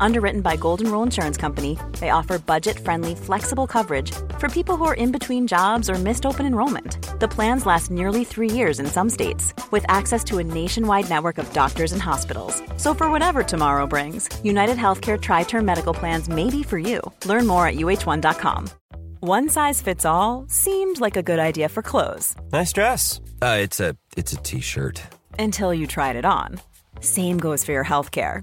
Underwritten by Golden Rule Insurance Company, they offer budget friendly, flexible coverage for people who are in between jobs or missed open enrollment. The plans last nearly three years in some states, with access to a nationwide network of doctors and hospitals. So, for whatever tomorrow brings, United Healthcare Tri Term Medical Plans may be for you. Learn more at uh1.com. One size fits all seemed like a good idea for clothes. Nice dress. Uh, it's a it's a t-shirt. Until you tried it on. Same goes for your healthcare.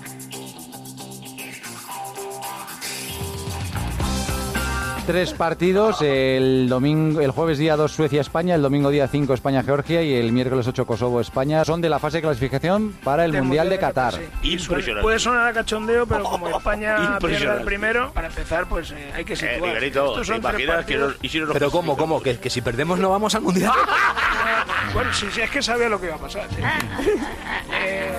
Tres partidos, el domingo, el jueves día 2 Suecia-España, el domingo día 5 España-Georgia y el miércoles 8 Kosovo-España. Son de la fase de clasificación para el Mundial de Qatar. Impresionante. Puede sonar a cachondeo, pero como España pierde el primero, para empezar, pues eh, hay que situar. Eh, Estos ¿te son tres que nos- y si no Pero ¿cómo, cómo? ¿Que, que si perdemos no vamos al Mundial? Bueno, sí, sí, es que sabía lo que iba a pasar. sí. Eh,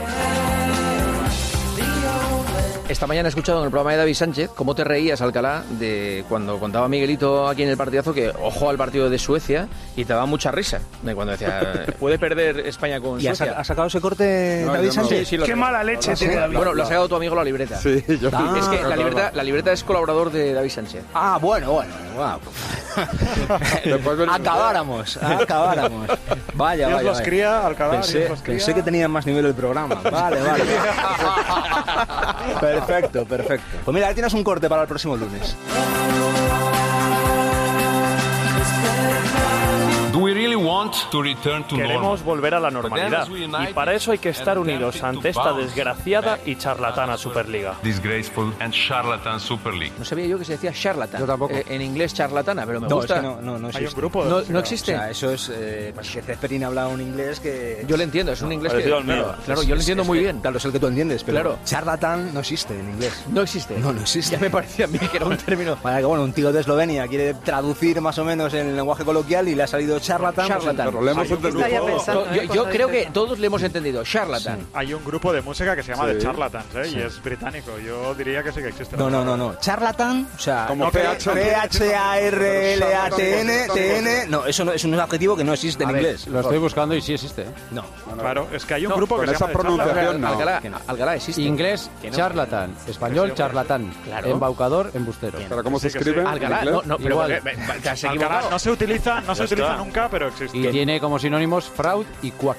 Esta mañana he escuchado en el programa de David Sánchez cómo te reías, Alcalá, de cuando contaba Miguelito aquí en el partidazo que ojo al partido de Suecia y te daba mucha risa de cuando decía puede perder España con ¿Y ha, Suecia. sa- ha sacado ese corte No, David no. Sánchez? Sí, sí, lo qué tengo. mala leche tiene David. Bueno, lo ha sacado tu amigo la libreta. Sí, yo Ah, es que la no, libreta, la libreta es colaborador de David Sánchez. Ah, bueno, bueno. wow. Acabáramos, acabáramos. Vaya, Dios vaya. los vaya. cría, Alcalá, Pensé, Dios los cría. pensé que tenía más nivel el programa. Vale, vale. Perfecto, perfecto. Pues mira, ahí tienes un corte para el próximo lunes. Queremos volver a la normalidad y para eso hay que estar unidos ante esta desgraciada y charlatana Superliga. Disgraceful and charlatan Super League. No sabía yo que se decía charlatan. Yo tampoco. Eh, en inglés charlatana, pero me No, gusta. es que no, no, no Hay existe. un grupo de No- O existe. sea, eso es. Eh, pues que Zeppelin habla un inglés que. Yo lo entiendo, es un inglés que. parecido al mío. Claro, claro, yo lo entiendo es muy bien. Claro, es el que tú entiendes, pero Claro. charlatán no existe en inglés. No existe. No, no existe. Ya me parecía a mí que era un término. Para que, bueno, un tío de Eslovenia quiere traducir más o menos en el lenguaje coloquial y le ha salido charlatán. pues, Hemos entendido. Yo, yo creo que todos le hemos entendido. Charlatan. Hay un grupo de música que se llama Sí. The Charlatans ¿eh? y es británico. Yo diría que sí que existe. No, no, no, no. Charlatán, o sea, Como. P-H-A-R-L-A-T-N, T-N. No, eso no, es un adjetivo que no existe en inglés. Lo estoy buscando y sí existe. ¿eh? No. Claro, es que hay un grupo que con se esa llama pronunciación. Alcalá, existe. Inglés, charlatán. Español, charlatán. Claro. Embaucador, embustero. ¿Pero cómo se escribe Alcalá, no, pero Alcalá se utiliza, no se utiliza nunca, pero existe. Y tiene como sinónimos fraud y cuac.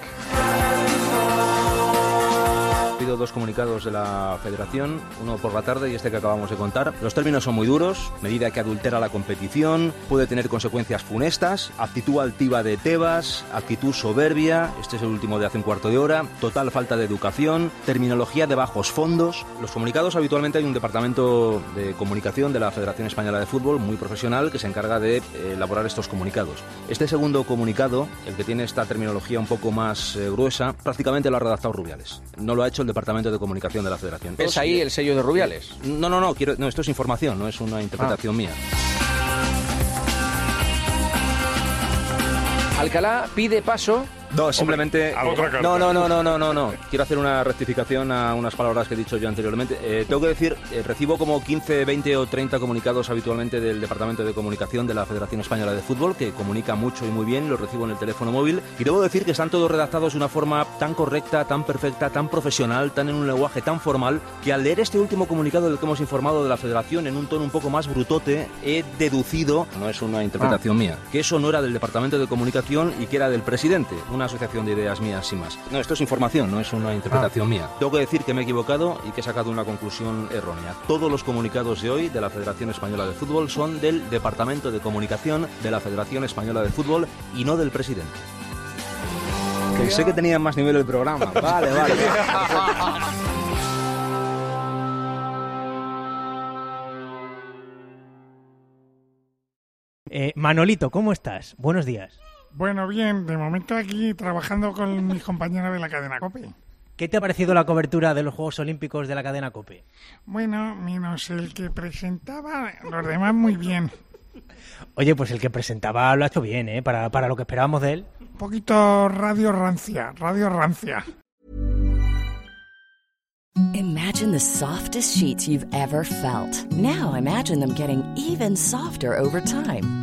Dos comunicados de la federación, uno por la tarde y este que acabamos de contar. Los términos son muy duros, medida que adultera la competición, puede tener consecuencias funestas, actitud altiva de Tebas, actitud soberbia, este es el último de hace un cuarto de hora, total falta de educación, terminología de bajos fondos. Los comunicados habitualmente hay un departamento de comunicación de la Federación Española de Fútbol muy profesional que se encarga de eh, elaborar estos comunicados. Este segundo comunicado, el que tiene esta terminología un poco más eh, gruesa, prácticamente lo ha redactado Rubiales. No lo ha hecho el Departamento de Comunicación de la Federación. ¿Ves ahí el sello de Rubiales? No, no, no, quiero, no, esto es información, no es una interpretación mía. Alcalá pide paso. No, simplemente. a otra carta. No, no, no, no, no, no, no. Quiero hacer una rectificación a unas palabras que he dicho yo anteriormente. Eh, tengo que decir, eh, recibo como 15, 20 o 30 comunicados habitualmente del Departamento de Comunicación de la Federación Española de Fútbol, que comunica mucho y muy bien, los recibo en el teléfono móvil. Y debo decir que están todos redactados de una forma tan correcta, tan perfecta, tan profesional, tan en un lenguaje tan formal, que al leer este último comunicado del que hemos informado de la Federación en un tono un poco más brutote, he deducido, no es una interpretación mía, que eso no era del Departamento de Comunicación y que era del presidente, una asociación de ideas mías y más. No, esto es información, no es una interpretación mía. Tengo que decir que me he equivocado y que he sacado una conclusión errónea. Todos los comunicados de hoy de la Federación Española de Fútbol son del Departamento de Comunicación de la Federación Española de Fútbol y no del presidente. Pensé que tenía más nivel el programa. Vale, vale. Eh, Manolito, ¿cómo estás? Buenos días. Bueno, bien, de momento aquí trabajando con mis compañeros de la cadena COPE. ¿Qué te ha parecido la cobertura de los Juegos Olímpicos de la cadena COPE? Bueno, menos el que presentaba, los demás muy bien. Oye, pues el que presentaba lo ha hecho bien, ¿eh? Para, para lo que esperábamos de él. Un poquito radio rancia, radio rancia. Imagine the softest sheets you've ever felt. Now imagine them getting even softer over time.